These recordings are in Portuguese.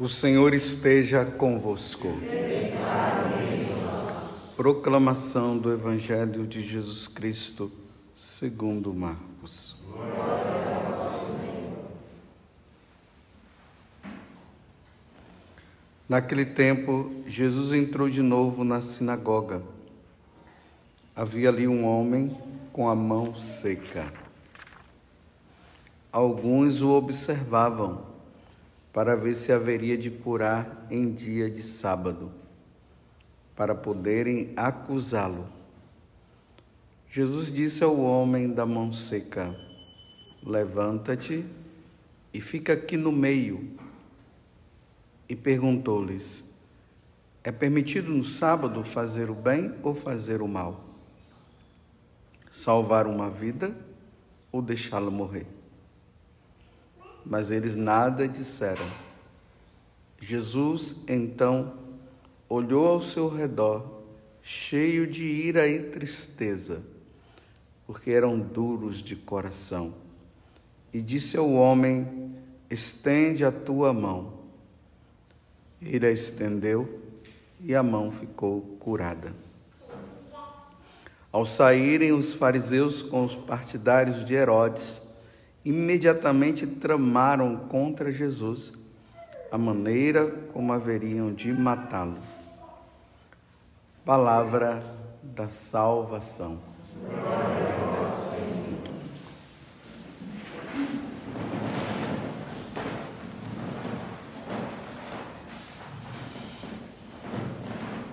O Senhor esteja convosco. Proclamação do Evangelho de Jesus Cristo, segundo Marcos. Naquele tempo, Jesus entrou de novo na sinagoga. Havia ali um homem com a mão seca. Alguns o observavam para ver se haveria de curar em dia de sábado, para poderem acusá-lo. Jesus disse ao homem da mão seca: Levanta-te e fica aqui no meio. E perguntou-lhes: É permitido no sábado fazer o bem ou fazer o mal? Salvar uma vida ou deixá-la morrer? Mas eles nada disseram. Jesus então olhou ao seu redor, cheio de ira e tristeza, porque eram duros de coração, e disse ao homem: Estende a tua mão. Ele a estendeu e a mão ficou curada. Ao saírem os fariseus com os partidários de Herodes, imediatamente tramaram contra Jesus a maneira como haveriam de matá-lo. Palavra da salvação.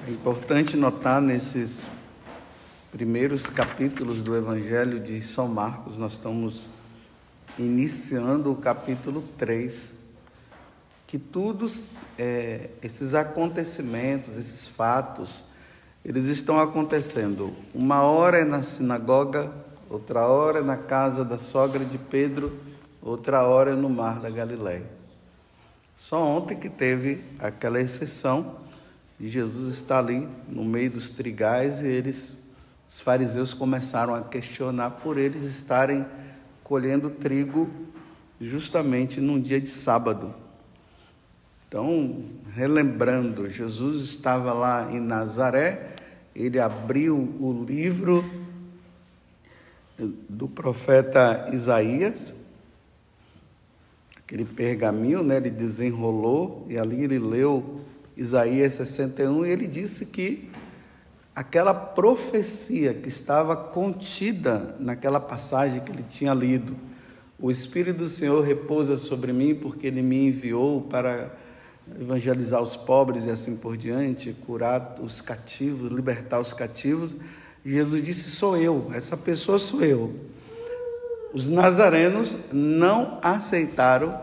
É importante notar nesses primeiros capítulos do Evangelho de São Marcos, nós estamos iniciando o capítulo 3, que todos é, esses acontecimentos, esses fatos, eles estão acontecendo. Uma hora é na sinagoga, outra hora é na casa da sogra de Pedro, outra hora é no mar da Galiléia. Só ontem que teve aquela exceção de Jesus estar ali no meio dos trigais e eles, os fariseus começaram a questionar por eles estarem colhendo trigo justamente num dia de sábado. Então, relembrando, Jesus estava lá em Nazaré, ele abriu o livro do profeta Isaías, aquele pergaminho, né, ele desenrolou e ali ele leu Isaías 61 e ele disse que aquela profecia que estava contida naquela passagem que ele tinha lido. O Espírito do Senhor repousa sobre mim porque ele me enviou para evangelizar os pobres e assim por diante, curar os cativos, libertar os cativos. Jesus disse: Sou eu, essa pessoa sou eu. Os nazarenos não aceitaram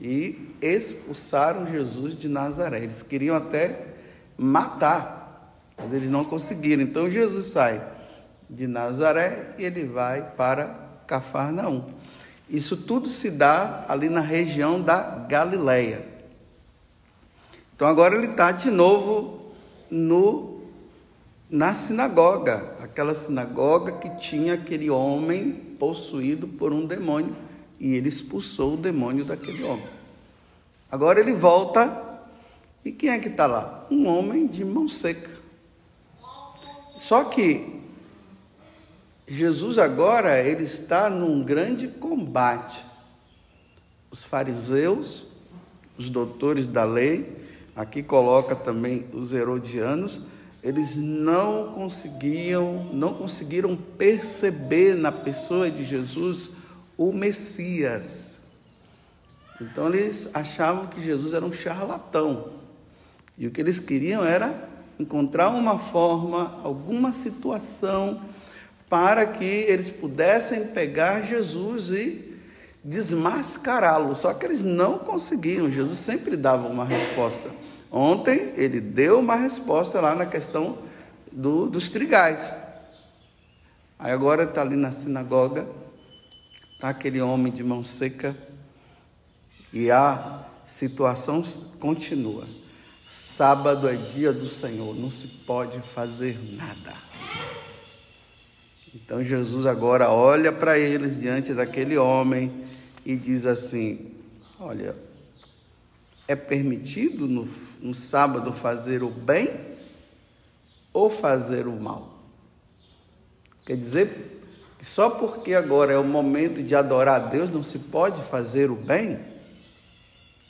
e expulsaram Jesus de Nazaré. Eles queriam até matar mas eles não conseguiram. Então Jesus sai de Nazaré e ele vai para Cafarnaum. Isso tudo se dá ali na região da Galileia. Então agora ele está de novo no na sinagoga, aquela sinagoga que tinha aquele homem possuído por um demônio e ele expulsou o demônio daquele homem. Agora ele volta e quem é que está lá? Um homem de mão seca. Só que Jesus agora ele está num grande combate. Os fariseus, os doutores da lei, aqui coloca também os herodianos, eles não conseguiam, não conseguiram perceber na pessoa de Jesus o Messias. Então eles achavam que Jesus era um charlatão. E o que eles queriam era encontrar uma forma, alguma situação para que eles pudessem pegar Jesus e desmascará-lo. Só que eles não conseguiam. Jesus sempre dava uma resposta. Ontem ele deu uma resposta lá na questão do, dos trigais. Aí agora está ali na sinagoga, está aquele homem de mão seca e a situação continua. Sábado é dia do Senhor, não se pode fazer nada. Então Jesus agora olha para eles diante daquele homem e diz assim: Olha, é permitido no, no sábado fazer o bem ou fazer o mal? Quer dizer que só porque agora é o momento de adorar a Deus não se pode fazer o bem?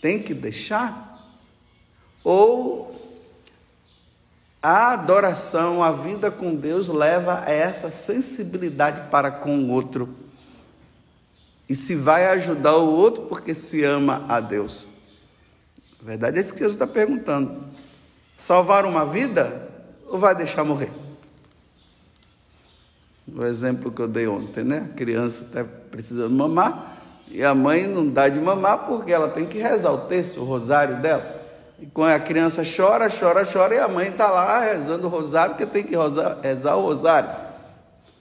Tem que deixar? Ou a adoração, a vida com Deus leva a essa sensibilidade para com o outro? E se vai ajudar o outro porque se ama a Deus? A verdade é isso que Jesus está perguntando. Salvar uma vida ou vai deixar morrer? O exemplo que eu dei ontem, né? A criança está precisando mamar e a mãe não dá de mamar porque ela tem que rezar o texto, o rosário dela. E a criança chora, chora, chora, e a mãe está lá rezando o rosário, porque tem que rezar, rezar o rosário.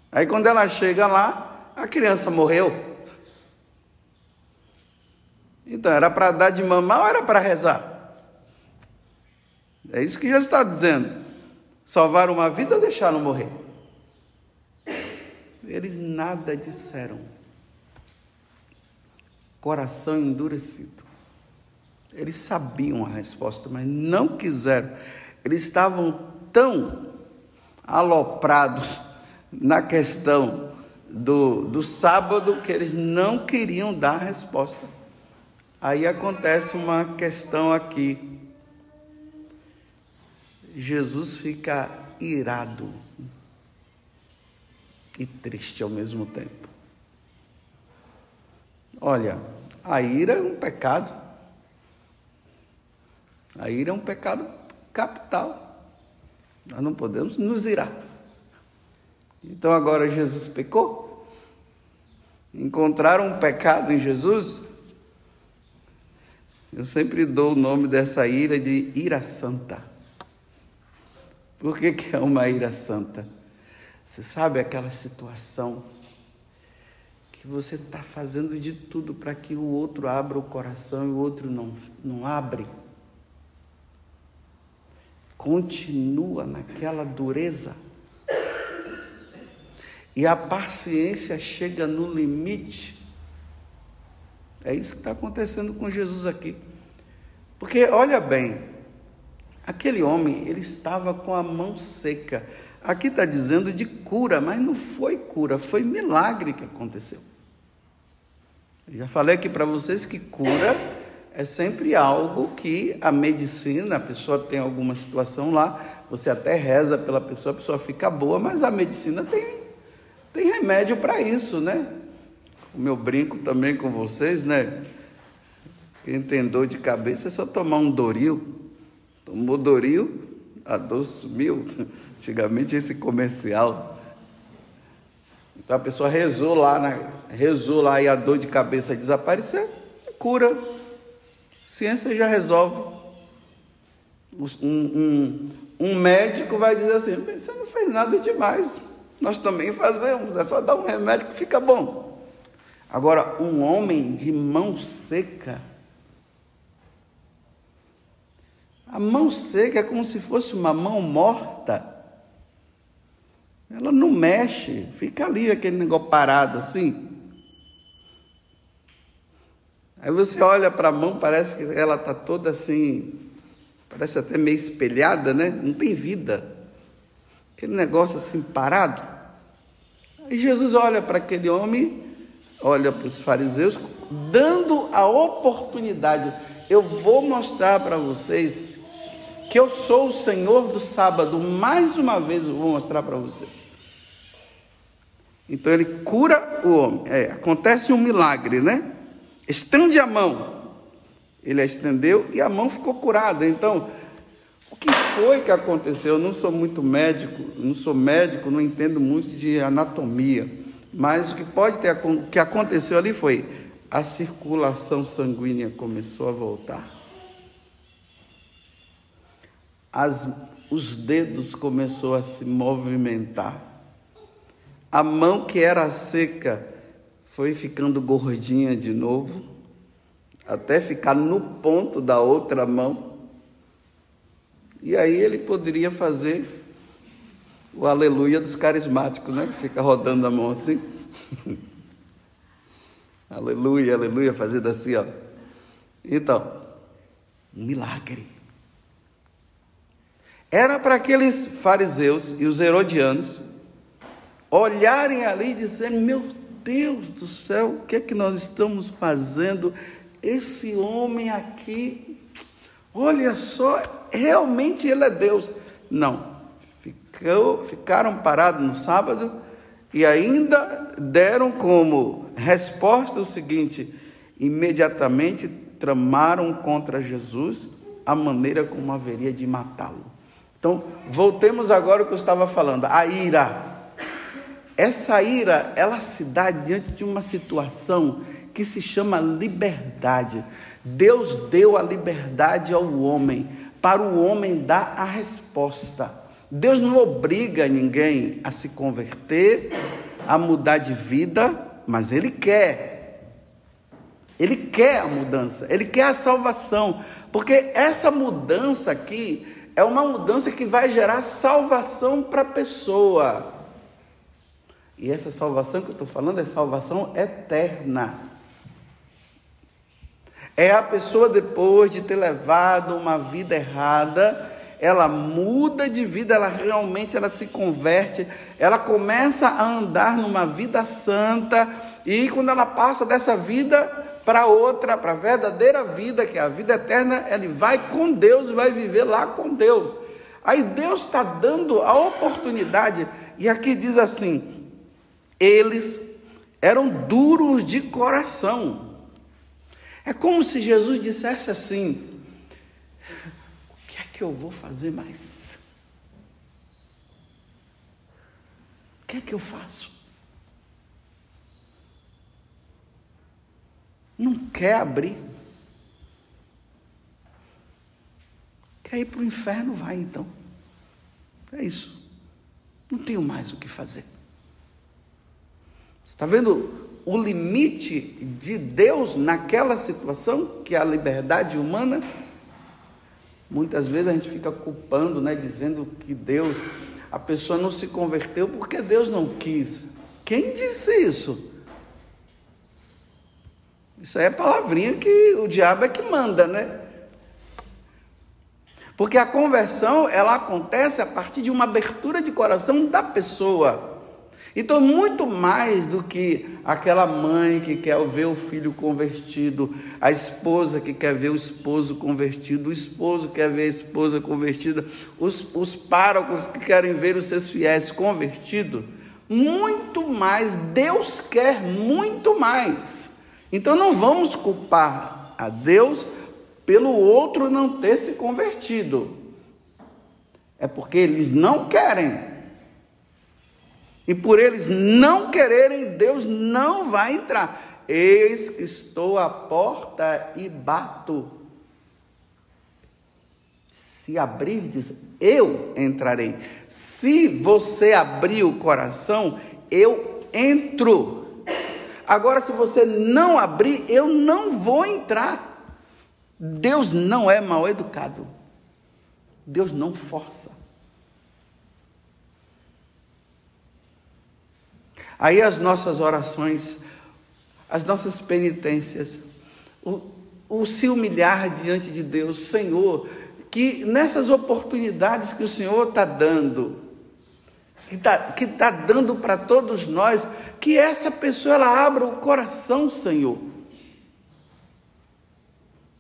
Aí quando ela chega lá, a criança morreu. Então, era para dar de mamar ou era para rezar? É isso que Jesus está dizendo. Salvar uma vida ou deixá-lo morrer? Eles nada disseram. Coração endurecido. Eles sabiam a resposta, mas não quiseram. Eles estavam tão aloprados na questão do, do sábado que eles não queriam dar a resposta. Aí acontece uma questão aqui. Jesus fica irado e triste ao mesmo tempo. Olha, a ira é um pecado. A ira é um pecado capital. Nós não podemos nos irar. Então agora Jesus pecou? Encontraram um pecado em Jesus? Eu sempre dou o nome dessa ira de ira santa. Por que, que é uma ira santa? Você sabe aquela situação que você está fazendo de tudo para que o outro abra o coração e o outro não, não abre? Continua naquela dureza. E a paciência chega no limite é isso que está acontecendo com Jesus aqui. Porque, olha bem, aquele homem, ele estava com a mão seca. Aqui está dizendo de cura, mas não foi cura, foi milagre que aconteceu. Eu já falei aqui para vocês que cura é sempre algo que a medicina, a pessoa tem alguma situação lá, você até reza pela pessoa, a pessoa fica boa, mas a medicina tem, tem remédio para isso, né? o meu brinco também com vocês, né? Quem tem dor de cabeça é só tomar um Doril. Tomou Doril, a dor sumiu. Antigamente esse comercial. Então a pessoa rezou lá, na, rezou lá e a dor de cabeça desapareceu, cura. Ciência já resolve. Um, um, um médico vai dizer assim: você não fez nada demais. Nós também fazemos, é só dar um remédio que fica bom. Agora, um homem de mão seca. A mão seca é como se fosse uma mão morta. Ela não mexe, fica ali aquele negócio parado assim. Aí você olha para a mão, parece que ela está toda assim, parece até meio espelhada, né? Não tem vida. Aquele negócio assim parado. Aí Jesus olha para aquele homem olha para os fariseus, dando a oportunidade. Eu vou mostrar para vocês que eu sou o Senhor do sábado. Mais uma vez eu vou mostrar para vocês. Então ele cura o homem. É, acontece um milagre, né? Estende a mão. Ele a estendeu e a mão ficou curada. Então, o que foi que aconteceu? Eu não sou muito médico, não sou médico, não entendo muito de anatomia. Mas o que pode ter o que aconteceu ali foi a circulação sanguínea começou a voltar. As, os dedos começou a se movimentar. A mão que era seca foi ficando gordinha de novo, até ficar no ponto da outra mão. E aí ele poderia fazer o aleluia dos carismáticos, né? Que fica rodando a mão assim. aleluia, aleluia, fazendo assim, ó. Então, Um milagre. Era para aqueles fariseus e os herodianos olharem ali e dizerem: Meu Deus do céu, o que é que nós estamos fazendo? Esse homem aqui, olha só, realmente ele é Deus. Não, ficou, ficaram parados no sábado e ainda deram como resposta o seguinte: imediatamente tramaram contra Jesus a maneira como haveria de matá-lo. Então, voltemos agora ao que eu estava falando, a ira. Essa ira, ela se dá diante de uma situação que se chama liberdade. Deus deu a liberdade ao homem, para o homem dar a resposta. Deus não obriga ninguém a se converter, a mudar de vida, mas Ele quer. Ele quer a mudança, Ele quer a salvação, porque essa mudança aqui é uma mudança que vai gerar salvação para a pessoa. E essa salvação que eu estou falando é salvação eterna. É a pessoa, depois de ter levado uma vida errada, ela muda de vida, ela realmente ela se converte, ela começa a andar numa vida santa, e quando ela passa dessa vida para outra, para a verdadeira vida, que é a vida eterna, ele vai com Deus, vai viver lá com Deus. Aí Deus está dando a oportunidade, e aqui diz assim: eles eram duros de coração. É como se Jesus dissesse assim: O que é que eu vou fazer mais? O que é que eu faço? Não quer abrir. Quer ir para o inferno? Vai então. É isso. Não tenho mais o que fazer. Está vendo o limite de Deus naquela situação, que é a liberdade humana? Muitas vezes a gente fica culpando, né, dizendo que Deus, a pessoa não se converteu porque Deus não quis. Quem disse isso? Isso aí é palavrinha que o diabo é que manda, né? Porque a conversão, ela acontece a partir de uma abertura de coração da pessoa. Então, muito mais do que aquela mãe que quer ver o filho convertido, a esposa que quer ver o esposo convertido, o esposo que quer ver a esposa convertida, os, os párocos que querem ver os seus fiéis convertidos, muito mais, Deus quer muito mais. Então, não vamos culpar a Deus pelo outro não ter se convertido. É porque eles não querem e por eles não quererem, Deus não vai entrar. Eis que estou à porta e bato. Se abrirdes, eu entrarei. Se você abrir o coração, eu entro. Agora, se você não abrir, eu não vou entrar. Deus não é mal educado. Deus não força. Aí as nossas orações, as nossas penitências, o, o se humilhar diante de Deus, Senhor, que nessas oportunidades que o Senhor está dando, que está que tá dando para todos nós, que essa pessoa ela abra o coração, Senhor.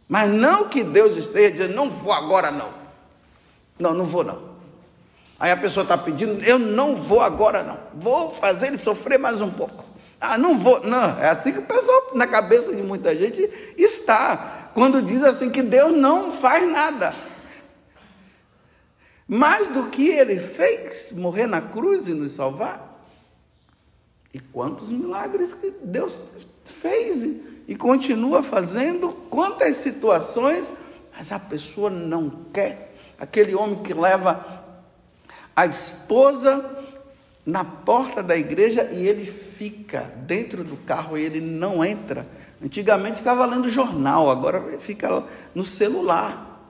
Mas não que Deus esteja dizendo, não vou agora não. Não, não vou não. Aí a pessoa está pedindo, eu não vou agora não, vou fazer ele sofrer mais um pouco. Ah, não vou, não, é assim que o pessoal, na cabeça de muita gente, está, quando diz assim que Deus não faz nada. Mais do que ele fez, morrer na cruz e nos salvar. E quantos milagres que Deus fez e, continua fazendo, quantas situações, mas a pessoa não quer. Aquele homem que leva a esposa na porta da igreja e ele fica dentro do carro e ele não entra. Antigamente ficava lendo jornal, agora fica no celular.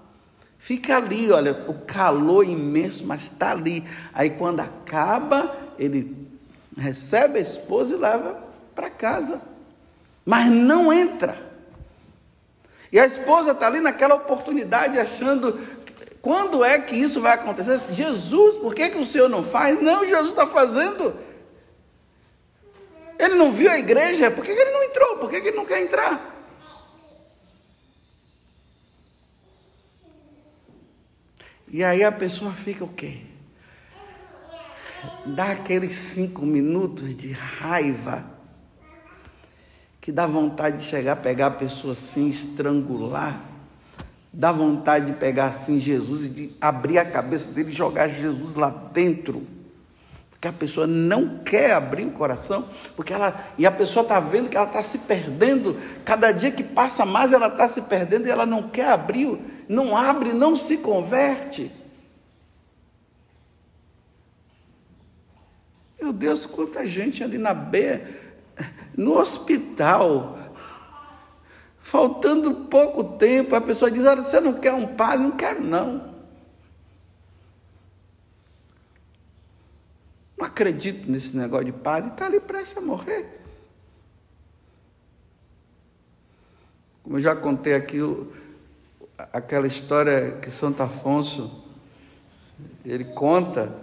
Fica ali, olha, o calor imenso, mas está ali. Aí quando acaba, ele recebe a esposa e leva para casa. Mas não entra. E a esposa está ali naquela oportunidade achando quando é que isso vai acontecer? Jesus, por que, que o Senhor não faz? Não, Jesus está fazendo. Ele não viu a igreja, por que, que ele não entrou? Por que, que ele não quer entrar? E aí a pessoa fica o quê? Dá aqueles cinco minutos de raiva que dá vontade de chegar, pegar a pessoa assim, estrangular. Dá vontade de pegar assim Jesus e de abrir a cabeça dele e jogar Jesus lá dentro. Porque a pessoa não quer abrir o coração, porque ela e a pessoa está vendo que ela está se perdendo. Cada dia que passa mais, ela está se perdendo e ela não quer abrir, não abre, não se converte. Meu Deus, quanta gente ali na beira, no hospital, faltando pouco tempo, a pessoa diz: Olha, você não quer um padre? Não quero, não. Não acredito nesse negócio de padre, está ali prestes a morrer. Como eu já contei aqui, aquela história que Santo Afonso, ele conta,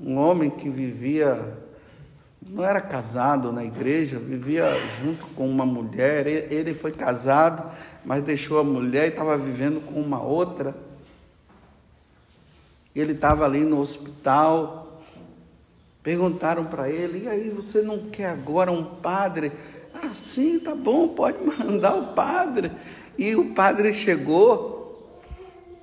um homem que vivia não era casado na igreja, vivia junto com uma mulher. Ele foi casado, mas deixou a mulher e estava vivendo com uma outra. Ele estava ali no hospital. Perguntaram para ele: e aí, você não quer agora um padre? Ah, sim, tá bom, pode mandar o padre. E o padre chegou.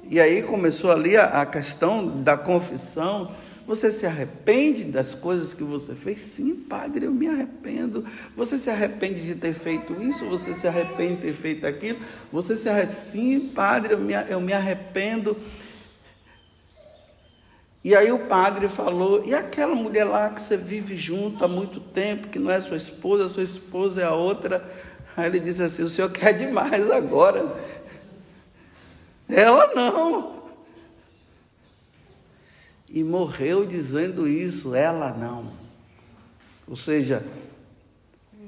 E aí começou ali a, questão da confissão. Você se arrepende das coisas que você fez? Sim, padre, eu me arrependo. Você se arrepende de ter feito isso? Você se arrepende de ter feito aquilo? Você se arrepende? Sim, padre, eu me, eu me arrependo. E aí o padre falou: e aquela mulher lá que você vive junto há muito tempo, que não é sua esposa, sua esposa é a outra. Aí ele disse assim: o senhor quer demais agora. Ela não e morreu dizendo isso, ela não. Ou seja,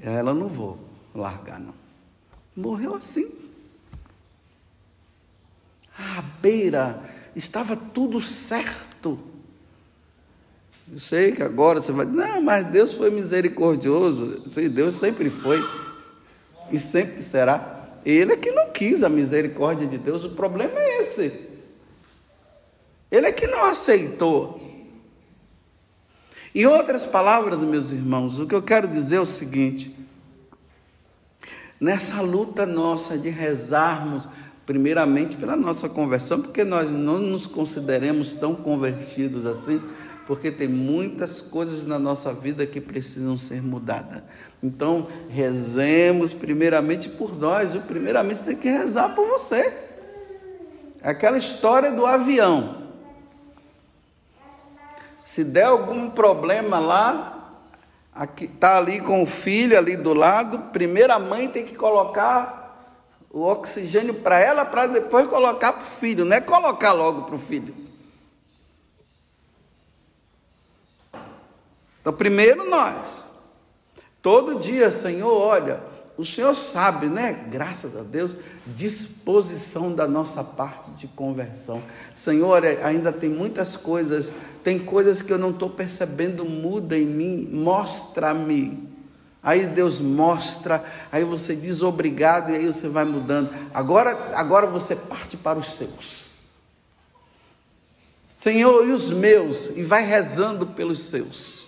ela não vou largar, não. Morreu assim. À beira, estava tudo certo. Eu sei que agora você vai não, mas Deus foi misericordioso. Sim, Deus sempre foi e sempre será. Ele é que não quis a misericórdia de Deus, o problema é esse. Ele é que não aceitou. Em outras palavras, meus irmãos, o que eu quero dizer é o seguinte: nessa luta nossa de rezarmos, primeiramente pela nossa conversão, porque nós não nos consideremos tão convertidos assim, porque tem muitas coisas na nossa vida que precisam ser mudadas. Então, rezemos primeiramente por nós, o primeiramente tem que rezar por você. Aquela história do avião. Se der algum problema lá, está ali com o filho ali do lado, primeiro a mãe tem que colocar o oxigênio para ela, para depois colocar para o filho, não é colocar logo para o filho. Então, primeiro nós, todo dia, Senhor, olha, o Senhor sabe, né? Graças a Deus, disposição da nossa parte de conversão. Senhor, ainda tem muitas coisas, tem coisas que eu não estou percebendo, muda em mim, mostra-me. Aí Deus mostra, aí você diz obrigado e aí você vai mudando. Agora, agora você parte para os seus. Senhor, e os meus? E vai rezando pelos seus.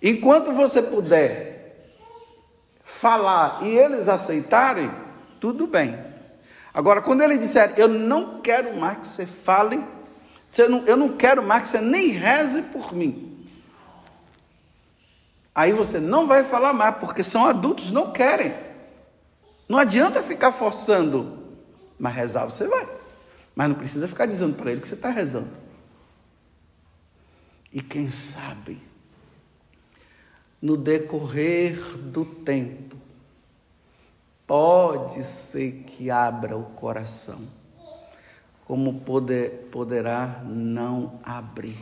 Enquanto você puder, falar e eles aceitarem, tudo bem. Agora, quando ele disser, eu não quero mais que você fale, eu não quero mais que você nem reze por mim. Aí você não vai falar mais, porque são adultos, não querem. Não adianta ficar forçando, mas rezar você vai. Mas não precisa ficar dizendo para ele que você está rezando. E quem sabe, no decorrer do tempo, pode ser que abra o coração, como poder, poderá não abrir.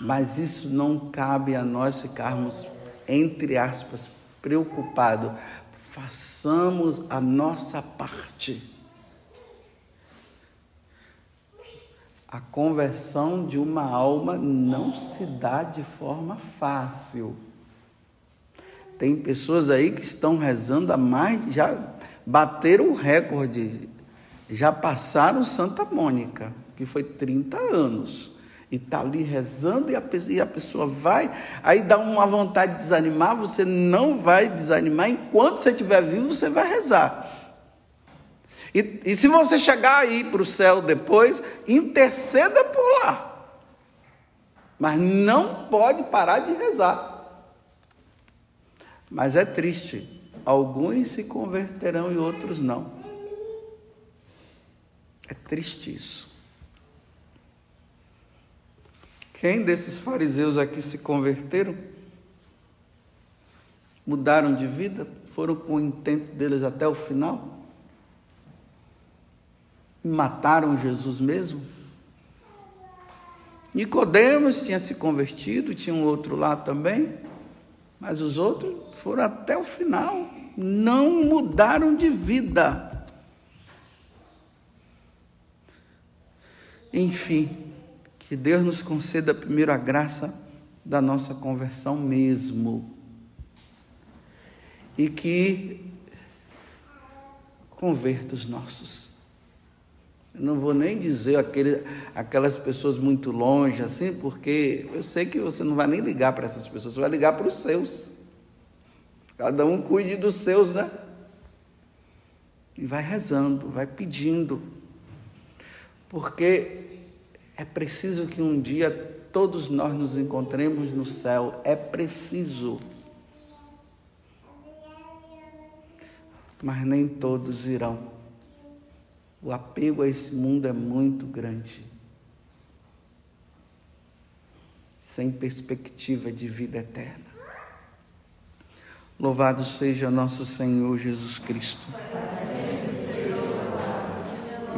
Mas isso não cabe a nós ficarmos, entre aspas, preocupados. façamos a nossa parte. A conversão de uma alma não se dá de forma fácil. Tem pessoas aí que estão rezando há mais, já bateram o recorde, já passaram Santa Mônica, que foi 30 anos. E está ali rezando e a, pessoa, e a pessoa vai, aí dá uma vontade de desanimar, você não vai desanimar, enquanto você estiver vivo, você vai rezar. E, e se você chegar aí para o céu depois, interceda por lá. Mas não pode parar de rezar. Mas é triste. Alguns se converterão e outros não. É triste isso. Quem desses fariseus aqui se converteram? Mudaram de vida? Foram com o intento deles até o final? mataram Jesus mesmo? Nicodemos tinha se convertido, tinha um outro lá também, mas os outros foram até o final, não mudaram de vida. Enfim, que Deus nos conceda primeiro a graça da nossa conversão mesmo. E que converta os nossos eu não vou nem dizer aquele, aquelas pessoas muito longe, assim, porque eu sei que você não vai nem ligar para essas pessoas, você vai ligar para os seus. Cada um cuide dos seus, né? E vai rezando, vai pedindo. Porque é preciso que um dia todos nós nos encontremos no céu. É preciso. Mas nem todos irão. O apego a esse mundo é muito grande. Sem perspectiva de vida eterna. Louvado seja nosso Senhor Jesus Cristo.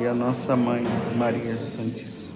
E a nossa mãe, Maria Santíssima.